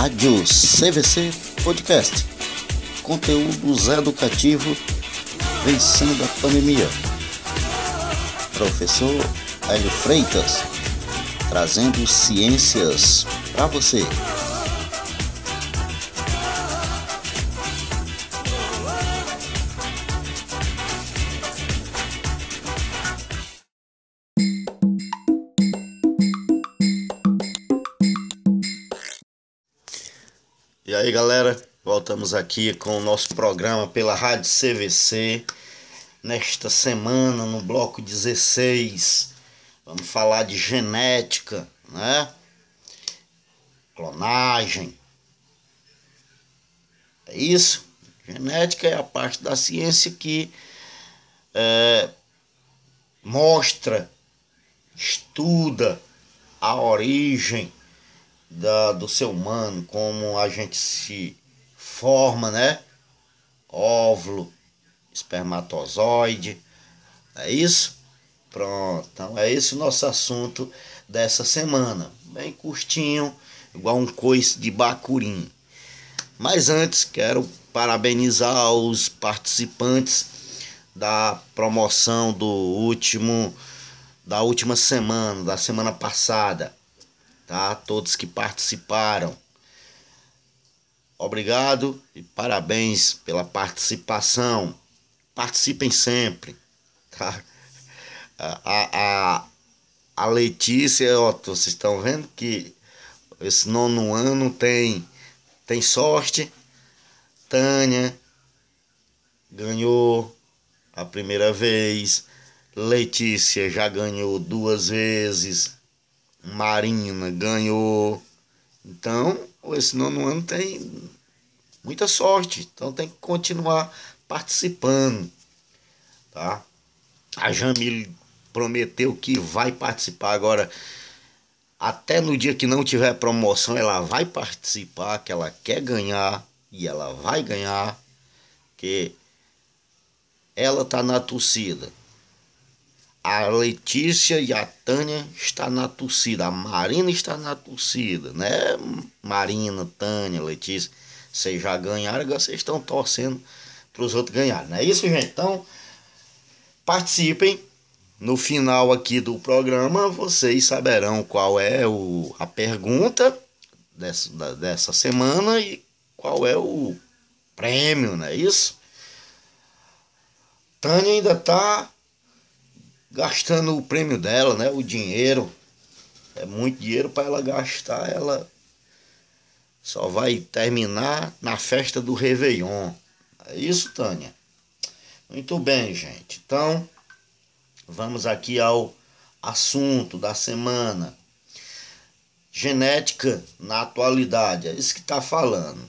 Rádio CVC Podcast. Conteúdos educativos vencendo a pandemia. Professor Hélio Freitas, trazendo ciências para você. Aí galera, voltamos aqui com o nosso programa pela Rádio CVC. Nesta semana, no bloco 16, vamos falar de genética, né? Clonagem. É isso? Genética é a parte da ciência que é, mostra, estuda a origem da, do ser humano, como a gente se forma, né? Óvulo, espermatozoide, é isso? Pronto, então é esse o nosso assunto dessa semana. Bem curtinho, igual um coice de bacurim. Mas antes, quero parabenizar os participantes da promoção do último da última semana, da semana passada tá? Todos que participaram. Obrigado e parabéns pela participação. Participem sempre, tá? A, a, a Letícia, ó, vocês estão vendo que esse nono ano tem, tem sorte. Tânia ganhou a primeira vez. Letícia já ganhou duas vezes. Marina ganhou. Então, esse nono ano tem muita sorte. Então tem que continuar participando. Tá? A Jamile prometeu que vai participar agora. Até no dia que não tiver promoção, ela vai participar, que ela quer ganhar e ela vai ganhar, que ela tá na torcida. A Letícia e a Tânia está na torcida. A Marina está na torcida, né? Marina, Tânia, Letícia. Vocês já ganharam, agora vocês estão torcendo para os outros ganharem. Não é isso, gente? Então, participem. No final aqui do programa, vocês saberão qual é o, a pergunta dessa, dessa semana e qual é o prêmio, não é isso? Tânia ainda está gastando o prêmio dela, né? O dinheiro. É muito dinheiro para ela gastar. Ela só vai terminar na festa do Réveillon. É isso, Tânia? Muito bem, gente. Então, vamos aqui ao assunto da semana. Genética na atualidade. É isso que está falando.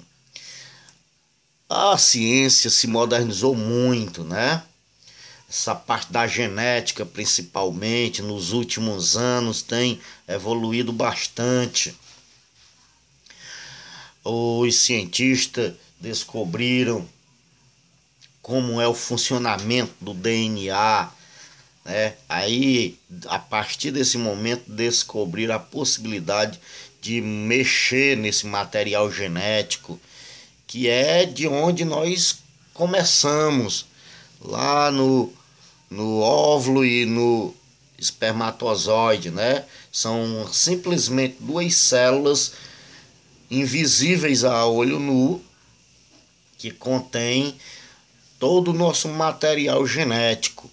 A ciência se modernizou muito, né? Essa parte da genética, principalmente, nos últimos anos, tem evoluído bastante. Os cientistas descobriram como é o funcionamento do DNA, né? Aí, a partir desse momento, descobriram a possibilidade de mexer nesse material genético, que é de onde nós começamos, lá no no óvulo e no espermatozoide, né? São simplesmente duas células invisíveis a olho nu que contém todo o nosso material genético.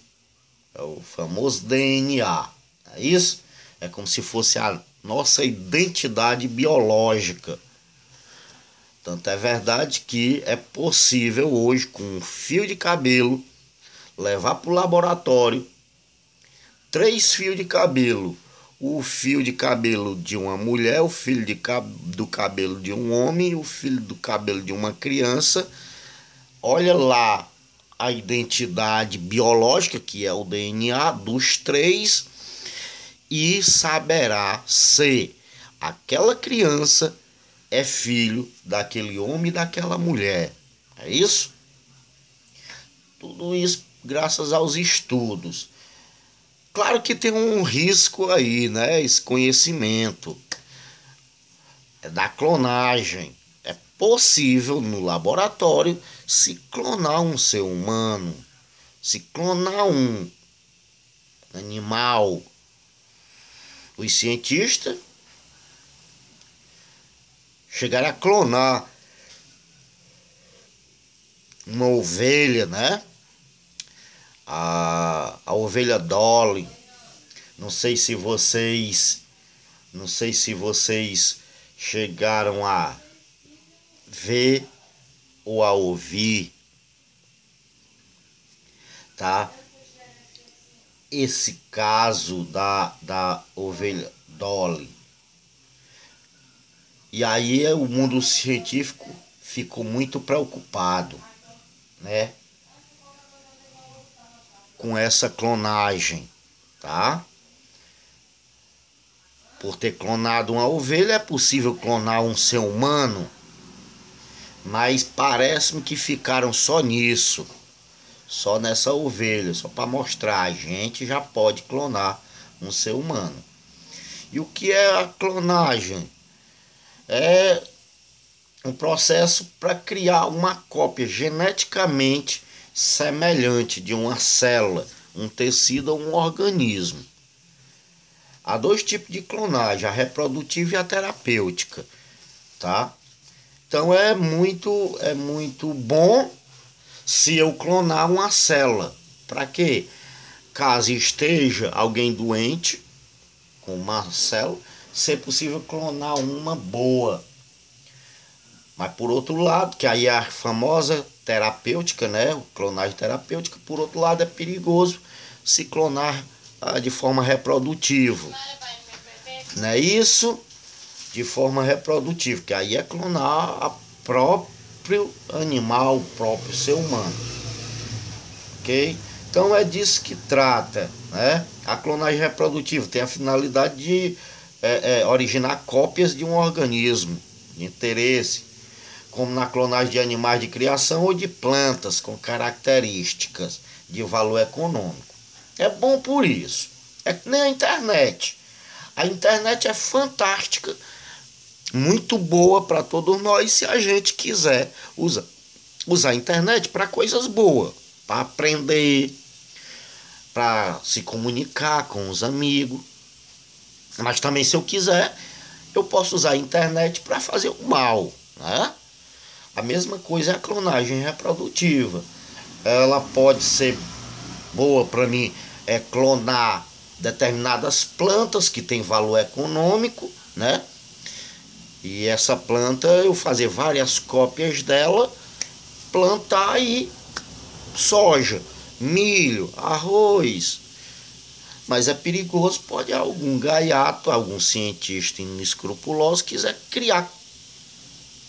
É o famoso DNA. É isso? É como se fosse a nossa identidade biológica. Tanto é verdade que é possível hoje, com um fio de cabelo, levar para o laboratório três fios de cabelo. O fio de cabelo de uma mulher, o fio de cab do cabelo de um homem, o fio do cabelo de uma criança. Olha lá a identidade biológica, que é o DNA dos três, e saberá se aquela criança é filho daquele homem e daquela mulher. É isso? Tudo isso graças aos estudos. Claro que tem um risco aí, né? Esse conhecimento. é da clonagem. É possível no laboratório se clonar um ser humano, se clonar um animal. Os cientistas chegaram a clonar uma ovelha, né? A, a ovelha Dolly. Não sei se vocês. Não sei se vocês chegaram a ver ou a ouvir, tá? Esse caso da, da ovelha Dolly. E aí o mundo científico ficou muito preocupado, né? Com essa clonagem, tá? Por ter clonado uma ovelha, é possível clonar um ser humano, mas parece-me que ficaram só nisso, só nessa ovelha, só para mostrar a gente já pode clonar um ser humano. E o que é a clonagem? É um processo para criar uma cópia geneticamente semelhante de uma célula, um tecido ou um organismo. Há dois tipos de clonagem, a reprodutiva e a terapêutica, tá? Então é muito é muito bom se eu clonar uma célula. Para quê? Caso esteja alguém doente com uma célula, ser possível clonar uma boa. Mas por outro lado, que aí é a famosa terapêutica, né? Clonagem terapêutica, por outro lado é perigoso se clonar de forma reprodutiva. Não é isso? De forma reprodutiva, que aí é clonar a próprio animal, o próprio ser humano. Ok? Então é disso que trata, né? A clonagem reprodutiva tem a finalidade de é, é, originar cópias de um organismo de interesse, como na clonagem de animais de criação ou de plantas com características de valor econômico. É bom por isso. É que nem a internet. A internet é fantástica, muito boa para todos nós se a gente quiser usar, usar a internet para coisas boas, para aprender, para se comunicar com os amigos. Mas também, se eu quiser, eu posso usar a internet para fazer o mal. Né? A mesma coisa é a clonagem reprodutiva. Ela pode ser boa para mim é, clonar determinadas plantas que têm valor econômico, né? E essa planta eu fazer várias cópias dela, plantar aí soja, milho, arroz. Mas é perigoso, pode algum gaiato, algum cientista inescrupuloso quiser criar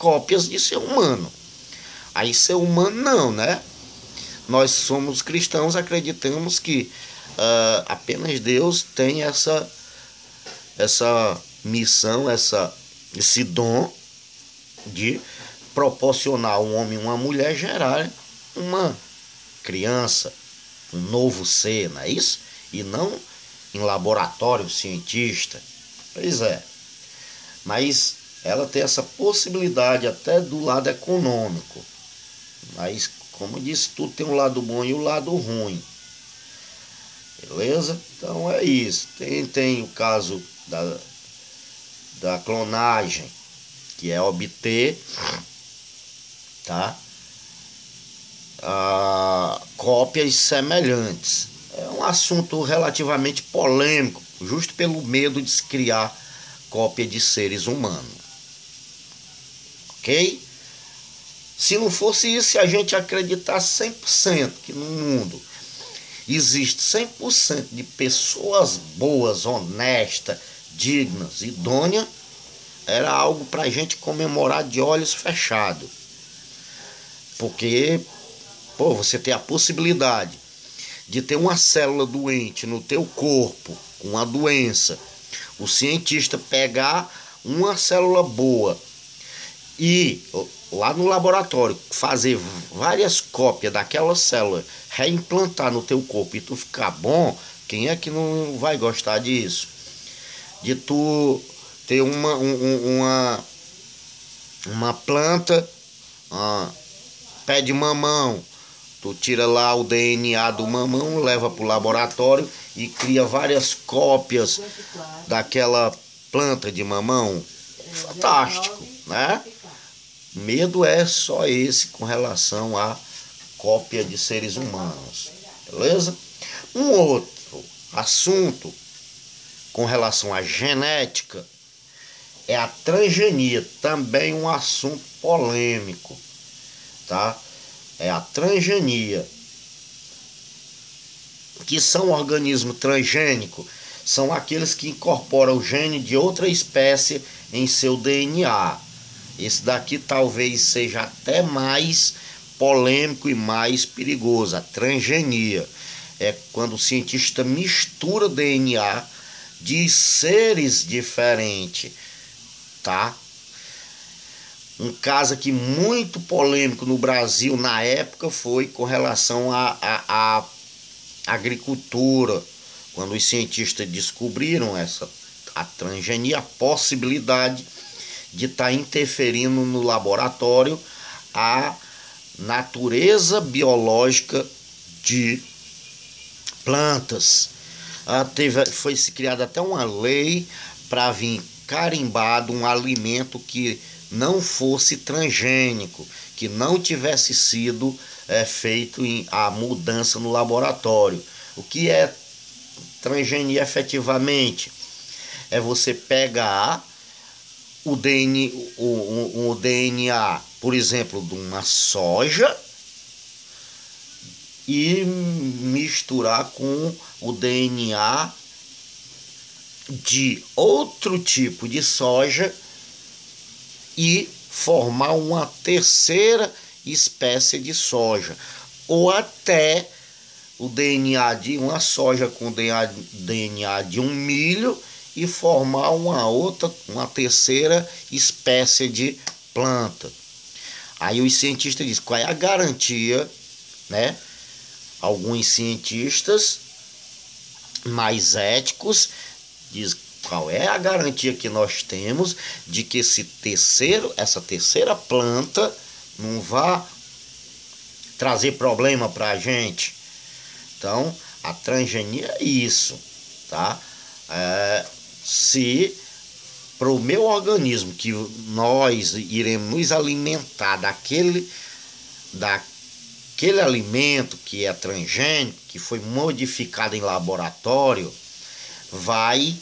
cópias de ser humano. Aí ser humano não, né? Nós somos cristãos, acreditamos que uh, apenas Deus tem essa, essa missão, essa, esse dom de proporcionar a um homem e uma mulher gerar uma criança, um novo ser, não é isso? E não em laboratório cientista. Pois é. Mas ela tem essa possibilidade até do lado econômico. Mas, como disse, tudo tem um lado bom e o um lado ruim. Beleza? Então é isso. Tem, tem o caso da, da clonagem, que é obter tá? Ah, cópias semelhantes. É um assunto relativamente polêmico, justo pelo medo de se criar cópia de seres humanos. Ok? Se não fosse isso, se a gente acreditar 100% que no mundo existe 100% de pessoas boas, honestas, dignas, idôneas, era algo para a gente comemorar de olhos fechados. Porque, pô, você tem a possibilidade de ter uma célula doente no teu corpo, com uma doença, o cientista pegar uma célula boa e lá no laboratório fazer várias cópias daquela célula, reimplantar no teu corpo e tu ficar bom, quem é que não vai gostar disso? De tu ter uma, um, uma, uma planta, pé de mamão, tu tira lá o DNA do mamão, leva para o laboratório e cria várias cópias daquela planta de mamão. Fantástico, né? Medo é só esse com relação à cópia de seres humanos, beleza? Um outro assunto com relação à genética é a transgenia, também um assunto polêmico, tá? É a transgenia. Que são organismos transgênicos? São aqueles que incorporam o gene de outra espécie em seu DNA. Esse daqui talvez seja até mais polêmico e mais perigoso, a transgenia. É quando o cientista mistura DNA de seres diferentes, tá? Um caso aqui muito polêmico no Brasil na época foi com relação à a, a, a, agricultura, quando os cientistas descobriram essa a transgenia, a possibilidade de estar tá interferindo no laboratório a natureza biológica de plantas. Ah, teve, foi se criada até uma lei para vir carimbado um alimento que não fosse transgênico, que não tivesse sido é, feito em, a mudança no laboratório. O que é transgenia efetivamente? É você pegar o DNA, o, o, o DNA, por exemplo, de uma soja e misturar com o DNA de outro tipo de soja e formar uma terceira espécie de soja, ou até o DNA de uma soja com DNA de um milho e formar uma outra, uma terceira espécie de planta. Aí os cientistas dizem qual é a garantia, né? Alguns cientistas mais éticos diz qual é a garantia que nós temos de que esse terceiro, essa terceira planta não vá trazer problema para a gente. Então, a transgenia é isso, tá? É, se para o meu organismo que nós iremos nos alimentar daquele daquele alimento que é transgênico, que foi modificado em laboratório, vai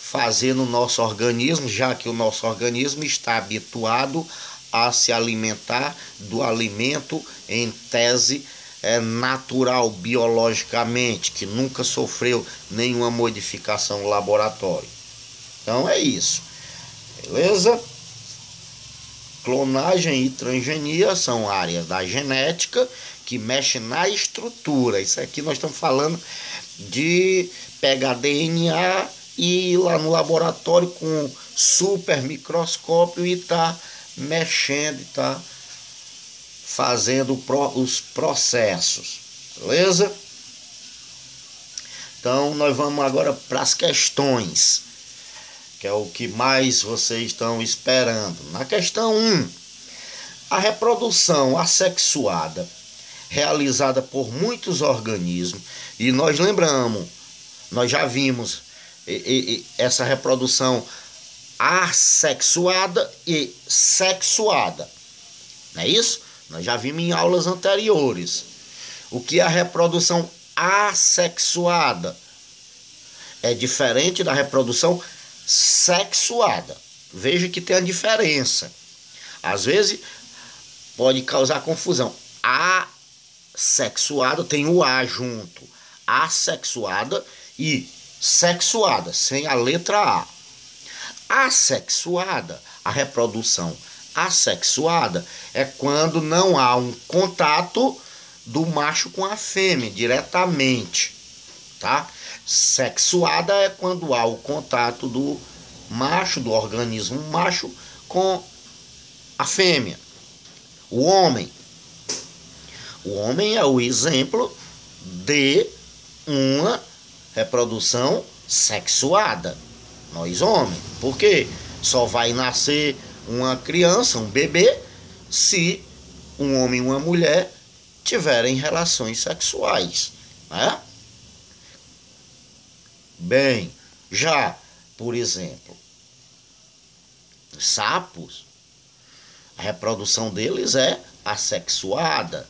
fazer no nosso organismo, já que o nosso organismo está habituado a se alimentar do alimento em tese é natural biologicamente, que nunca sofreu nenhuma modificação no laboratório. Então é isso. Beleza? Clonagem e transgenia são áreas da genética que mexem na estrutura. Isso aqui nós estamos falando de pegar DNA e ir lá no laboratório com super microscópio e tá mexendo e tá fazendo os processos, beleza? Então nós vamos agora para as questões, que é o que mais vocês estão esperando. Na questão 1, a reprodução assexuada realizada por muitos organismos, e nós lembramos nós já vimos essa reprodução assexuada e sexuada. Não é isso? Nós já vimos em aulas anteriores. O que é a reprodução assexuada? É diferente da reprodução sexuada. Veja que tem a diferença. Às vezes pode causar confusão. Assexuada tem o A junto. Assexuada e sexuada, sem a letra A. Assexuada, a reprodução assexuada é quando não há um contato do macho com a fêmea diretamente, tá? Sexuada é quando há o contato do macho, do organismo macho com a fêmea. O homem. O homem é o exemplo de uma reprodução sexuada. Nós homens. Porque só vai nascer uma criança, um bebê, se um homem e uma mulher tiverem relações sexuais, né? Bem, já, por exemplo, sapos, a reprodução deles é assexuada.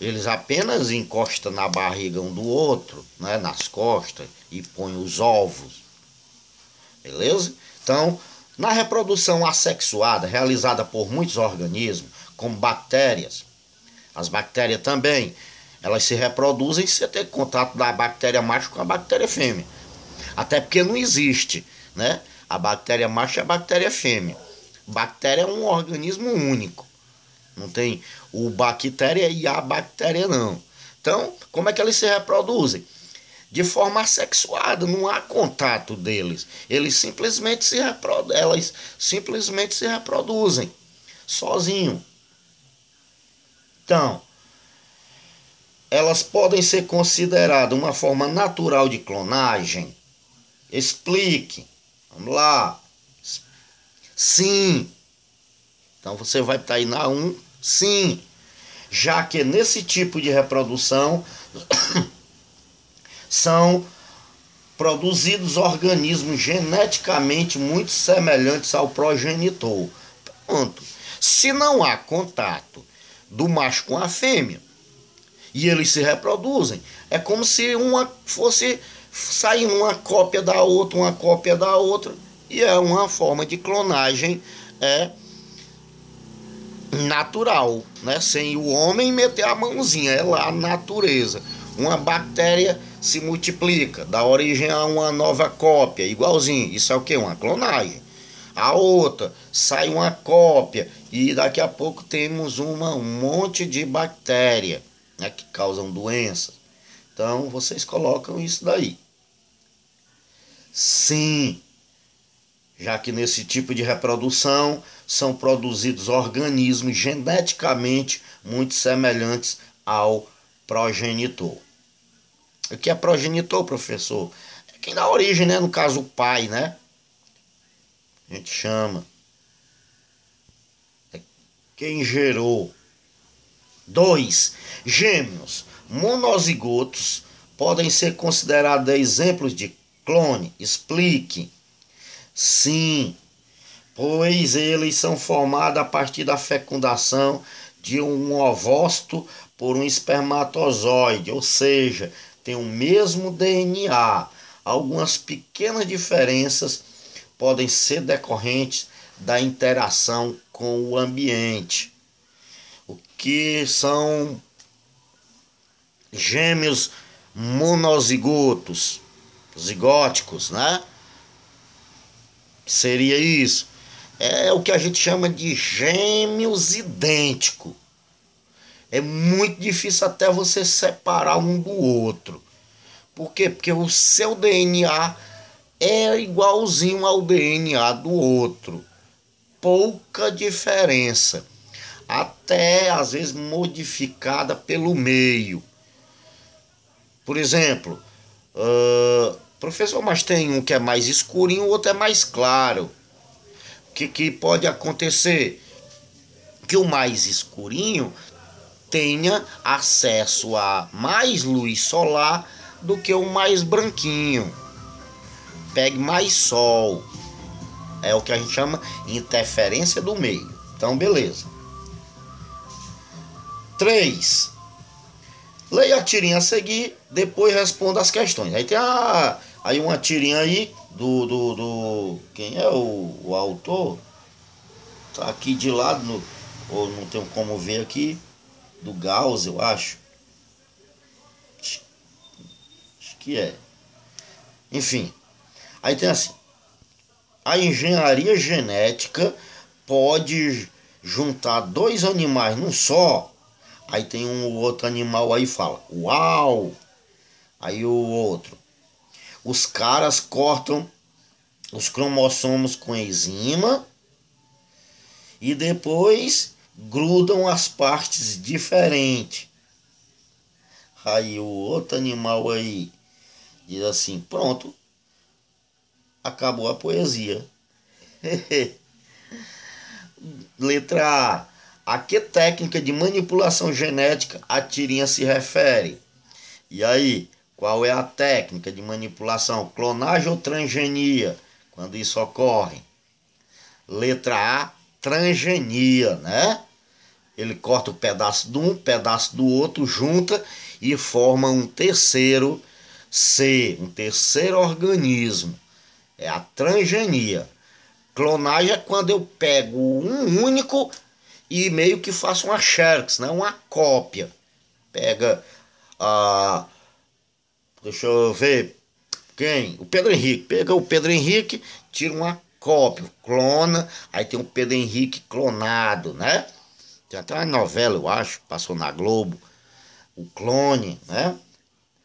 Eles apenas encostam na barriga um do outro, né, nas costas, e põem os ovos. Beleza? Então, na reprodução assexuada, realizada por muitos organismos, como bactérias, as bactérias também, elas se reproduzem sem ter contato da bactéria macho com a bactéria fêmea. Até porque não existe, né? A bactéria macho e a bactéria fêmea. Bactéria é um organismo único. Não tem o bactéria e a bactéria não. Então, como é que eles se reproduzem? De forma assexuada, não há contato deles. Eles simplesmente se elas simplesmente se reproduzem sozinho. Então, elas podem ser consideradas uma forma natural de clonagem? Explique. Vamos lá. Sim. Então você vai estar aí na 1, sim. Já que nesse tipo de reprodução são produzidos organismos geneticamente muito semelhantes ao progenitor. Pronto. Se não há contato do macho com a fêmea e eles se reproduzem, é como se uma fosse sair uma cópia da outra, uma cópia da outra, e é uma forma de clonagem é natural, né? Sem o homem meter a mãozinha, é lá a natureza. Uma bactéria se multiplica, dá origem a uma nova cópia, igualzinho. Isso é o que? Uma clonagem. A outra sai uma cópia e daqui a pouco temos uma, um monte de bactéria né, que causam doenças. Então vocês colocam isso daí. Sim, já que nesse tipo de reprodução são produzidos organismos geneticamente muito semelhantes ao progenitor. O que é progenitor, professor? É quem dá origem, né? No caso, o pai, né? A gente chama. É quem gerou. Dois, gêmeos monozigotos podem ser considerados exemplos de clone. Explique. Sim, pois eles são formados a partir da fecundação de um ovócito por um espermatozoide, ou seja, tem o mesmo DNA. Algumas pequenas diferenças podem ser decorrentes da interação com o ambiente. O que são gêmeos monozigotos, zigóticos, né? seria isso? É o que a gente chama de gêmeos idênticos. É muito difícil até você separar um do outro. Por quê? Porque o seu DNA é igualzinho ao DNA do outro. Pouca diferença. Até às vezes modificada pelo meio. Por exemplo, uh, Professor, mas tem um que é mais escurinho, o outro é mais claro. O que, que pode acontecer? Que o mais escurinho tenha acesso a mais luz solar do que o mais branquinho. Pegue mais sol. É o que a gente chama interferência do meio. Então, beleza. 3. Leia a tirinha a seguir, depois responda as questões. Aí tem a Aí uma tirinha aí do, do, do quem é o, o autor? Tá aqui de lado, no, ou não tenho como ver aqui, do Gauss, eu acho. Acho que é. Enfim, aí tem assim: a engenharia genética pode juntar dois animais num só. Aí tem um outro animal aí fala: Uau! Aí o outro: os caras cortam os cromossomos com enzima e depois grudam as partes diferentes. Aí o outro animal aí diz assim: pronto, acabou a poesia. letra A. A que técnica de manipulação genética a tirinha se refere? E aí, qual é a técnica de manipulação? Clonagem ou transgenia? Quando isso ocorre? Letra A, transgenia, né? Ele corta o um pedaço de um, pedaço do outro, junta e forma um terceiro ser, um terceiro organismo. É a transgenia. Clonagem é quando eu pego um único e meio que faço uma xerox, né? uma cópia. Pega a. Deixa eu ver. Quem? O Pedro Henrique. Pega o Pedro Henrique, tira uma cópia, clona, aí tem o Pedro Henrique clonado, né? Tem até uma novela, eu acho, passou na Globo. O clone, né?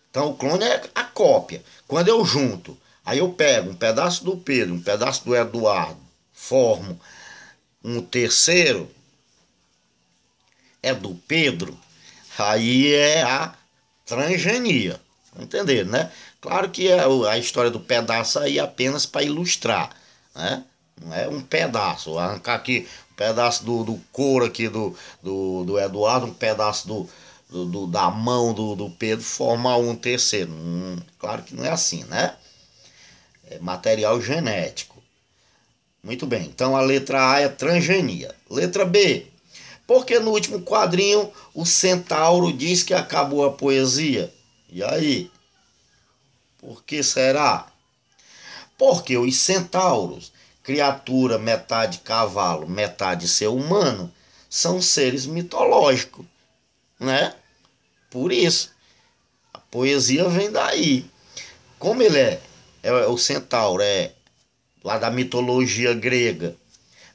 Então o clone é a cópia. Quando eu junto, aí eu pego um pedaço do Pedro, um pedaço do Eduardo, formo um terceiro, é do Pedro, aí é a transgenia. Entender, né? Claro que é a história do pedaço aí é apenas para ilustrar, né? Não é um pedaço. Arrancar aqui pedaço do, do couro aqui do, do, do Eduardo, um pedaço do, do, do, da mão do, do Pedro formar um terceiro. Hum, claro que não é assim, né? É material genético. Muito bem, então a letra A é transgenia. Letra B. Porque no último quadrinho o centauro diz que acabou a poesia. E aí? Por que será? Porque os centauros, criatura metade cavalo, metade ser humano, são seres mitológicos né? Por isso, a poesia vem daí. Como ele é, é o centauro, é lá da mitologia grega,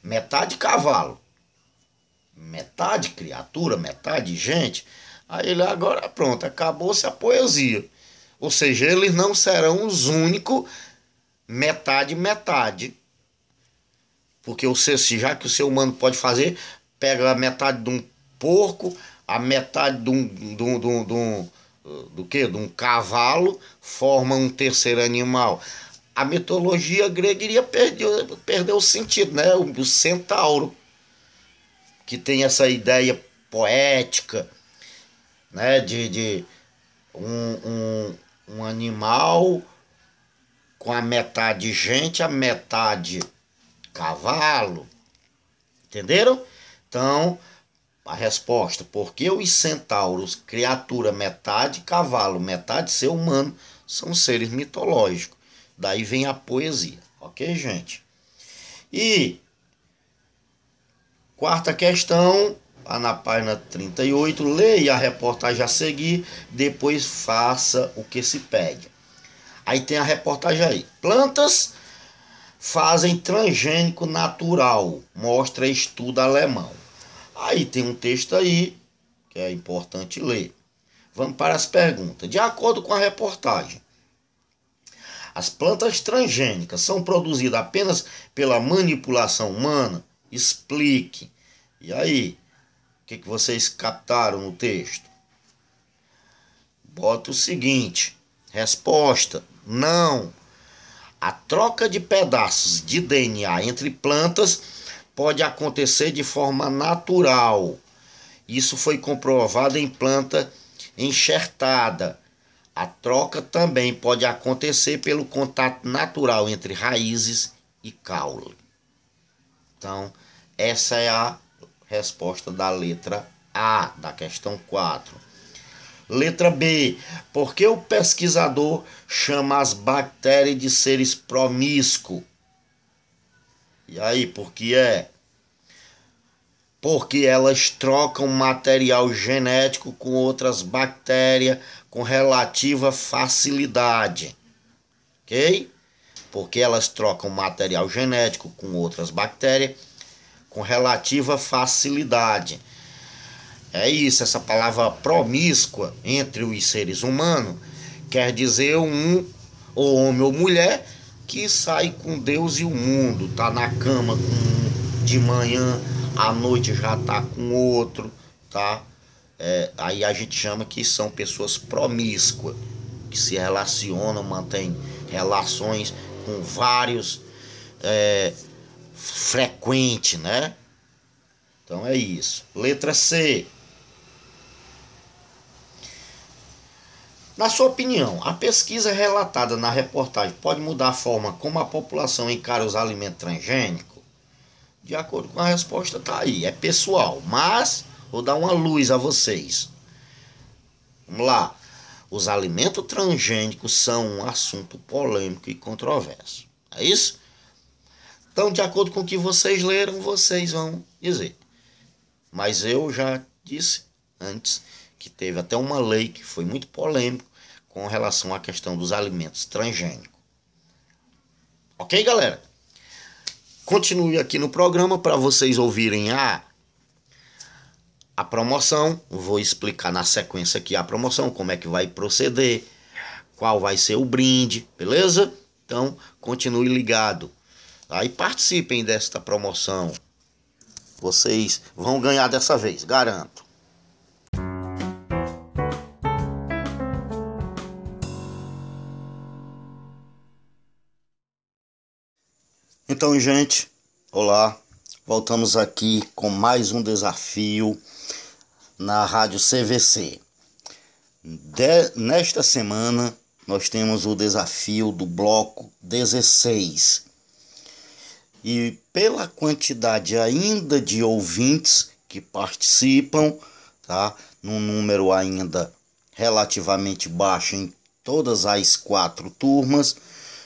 metade cavalo, metade criatura, metade gente, aí ele agora pronto, acabou-se a poesia. Ou seja, eles não serão os únicos metade metade. Porque o já que o ser humano pode fazer, pega a metade de um porco, a metade de um, de um, de um, de um do que? De um cavalo forma um terceiro animal. A mitologia grega iria perder, perder o sentido, né? O, o centauro, que tem essa ideia poética, né? De, de um, um, um animal com a metade gente, a metade cavalo. Entenderam? Então, a resposta, porque os centauros, criatura metade cavalo, metade ser humano, são seres mitológicos. Daí vem a poesia, ok, gente? E quarta questão, lá na página 38, leia a reportagem a seguir, depois faça o que se pede. Aí tem a reportagem aí. Plantas fazem transgênico natural, mostra estudo alemão. Aí tem um texto aí que é importante ler. Vamos para as perguntas. De acordo com a reportagem, as plantas transgênicas são produzidas apenas pela manipulação humana? Explique. E aí, o que, que vocês captaram no texto? Bota o seguinte: resposta: não. A troca de pedaços de DNA entre plantas pode acontecer de forma natural. Isso foi comprovado em planta enxertada. A troca também pode acontecer pelo contato natural entre raízes e caule. Então, essa é a resposta da letra A, da questão 4. Letra B. Por que o pesquisador chama as bactérias de seres promíscuos? E aí, por que é? Porque elas trocam material genético com outras bactérias com relativa facilidade. Ok? Porque elas trocam material genético com outras bactérias com relativa facilidade. É isso, essa palavra promíscua entre os seres humanos quer dizer um homem ou mulher que sai com Deus e o mundo, tá na cama com de manhã, à noite já tá com outro, tá? É, aí a gente chama que são pessoas promíscuas, que se relacionam, mantêm relações com vários é, frequente, né? Então é isso. Letra C. Na sua opinião, a pesquisa relatada na reportagem pode mudar a forma como a população encara os alimentos transgênicos? De acordo com a resposta, tá aí. É pessoal, mas vou dar uma luz a vocês. Vamos lá. Os alimentos transgênicos são um assunto polêmico e controverso. É isso? Então, de acordo com o que vocês leram, vocês vão dizer. Mas eu já disse antes que teve até uma lei que foi muito polêmica com relação à questão dos alimentos transgênicos. Ok, galera? Continue aqui no programa para vocês ouvirem a a promoção. Vou explicar na sequência aqui a promoção, como é que vai proceder, qual vai ser o brinde, beleza? Então, continue ligado. Aí participem desta promoção. Vocês vão ganhar dessa vez, garanto. Então, gente, olá. Voltamos aqui com mais um desafio na Rádio CVC. De, nesta semana, nós temos o desafio do bloco 16. E pela quantidade ainda de ouvintes que participam, tá? Num número ainda relativamente baixo em todas as quatro turmas,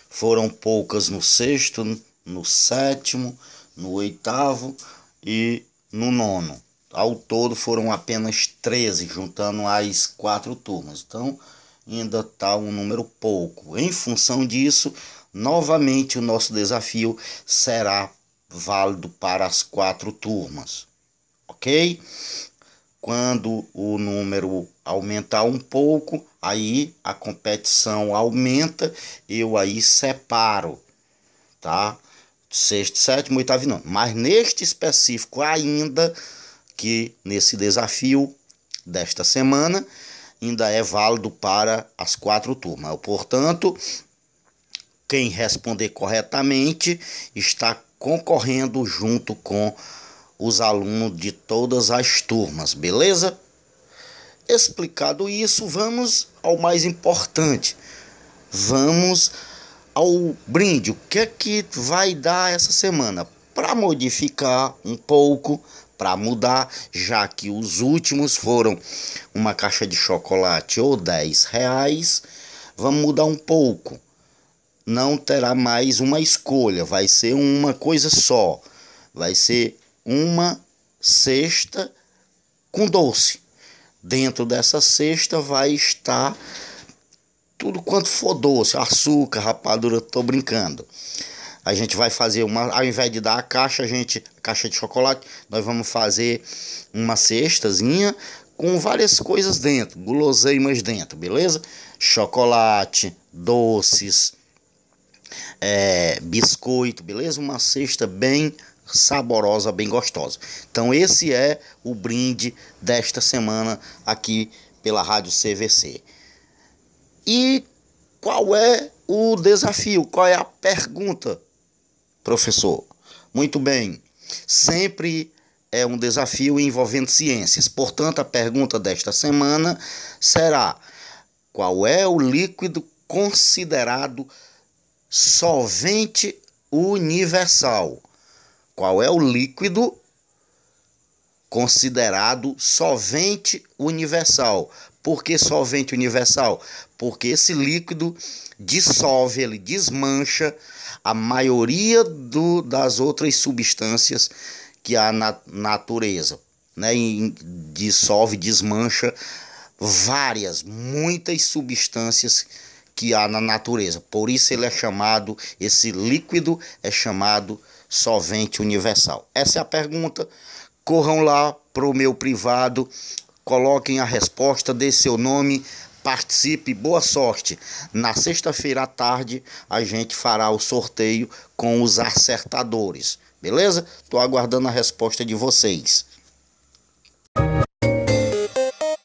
foram poucas no sexto, no sétimo, no oitavo e no nono. Ao todo foram apenas 13, juntando as quatro turmas. Então, ainda está um número pouco. Em função disso, novamente o nosso desafio será válido para as quatro turmas. Ok? Quando o número aumentar um pouco, aí a competição aumenta, eu aí separo, tá? Sexto, sétimo, oitavo e nono. Mas neste específico ainda, que nesse desafio desta semana, ainda é válido para as quatro turmas. Portanto, quem responder corretamente está concorrendo junto com os alunos de todas as turmas, beleza? Explicado isso, vamos ao mais importante. Vamos ao brinde, o que é que vai dar essa semana? Para modificar um pouco, para mudar, já que os últimos foram uma caixa de chocolate ou 10 reais, vamos mudar um pouco. Não terá mais uma escolha, vai ser uma coisa só. Vai ser uma cesta com doce. Dentro dessa cesta vai estar tudo quanto for doce, açúcar, rapadura, tô brincando. A gente vai fazer uma, ao invés de dar a caixa, a gente, caixa de chocolate, nós vamos fazer uma cestazinha com várias coisas dentro, guloseimas dentro, beleza? Chocolate, doces, é, biscoito, beleza? Uma cesta bem saborosa, bem gostosa. Então esse é o brinde desta semana aqui pela Rádio CVC. E qual é o desafio? Qual é a pergunta, professor? Muito bem. Sempre é um desafio envolvendo ciências. Portanto, a pergunta desta semana será: qual é o líquido considerado solvente universal? Qual é o líquido considerado solvente universal? Por que solvente universal? Porque esse líquido dissolve, ele desmancha a maioria do, das outras substâncias que há na natureza. Né? E dissolve, desmancha várias, muitas substâncias que há na natureza. Por isso ele é chamado, esse líquido é chamado solvente universal. Essa é a pergunta. Corram lá para o meu privado, Coloquem a resposta, dê seu nome, participe, boa sorte. Na sexta-feira à tarde a gente fará o sorteio com os acertadores, beleza? Estou aguardando a resposta de vocês.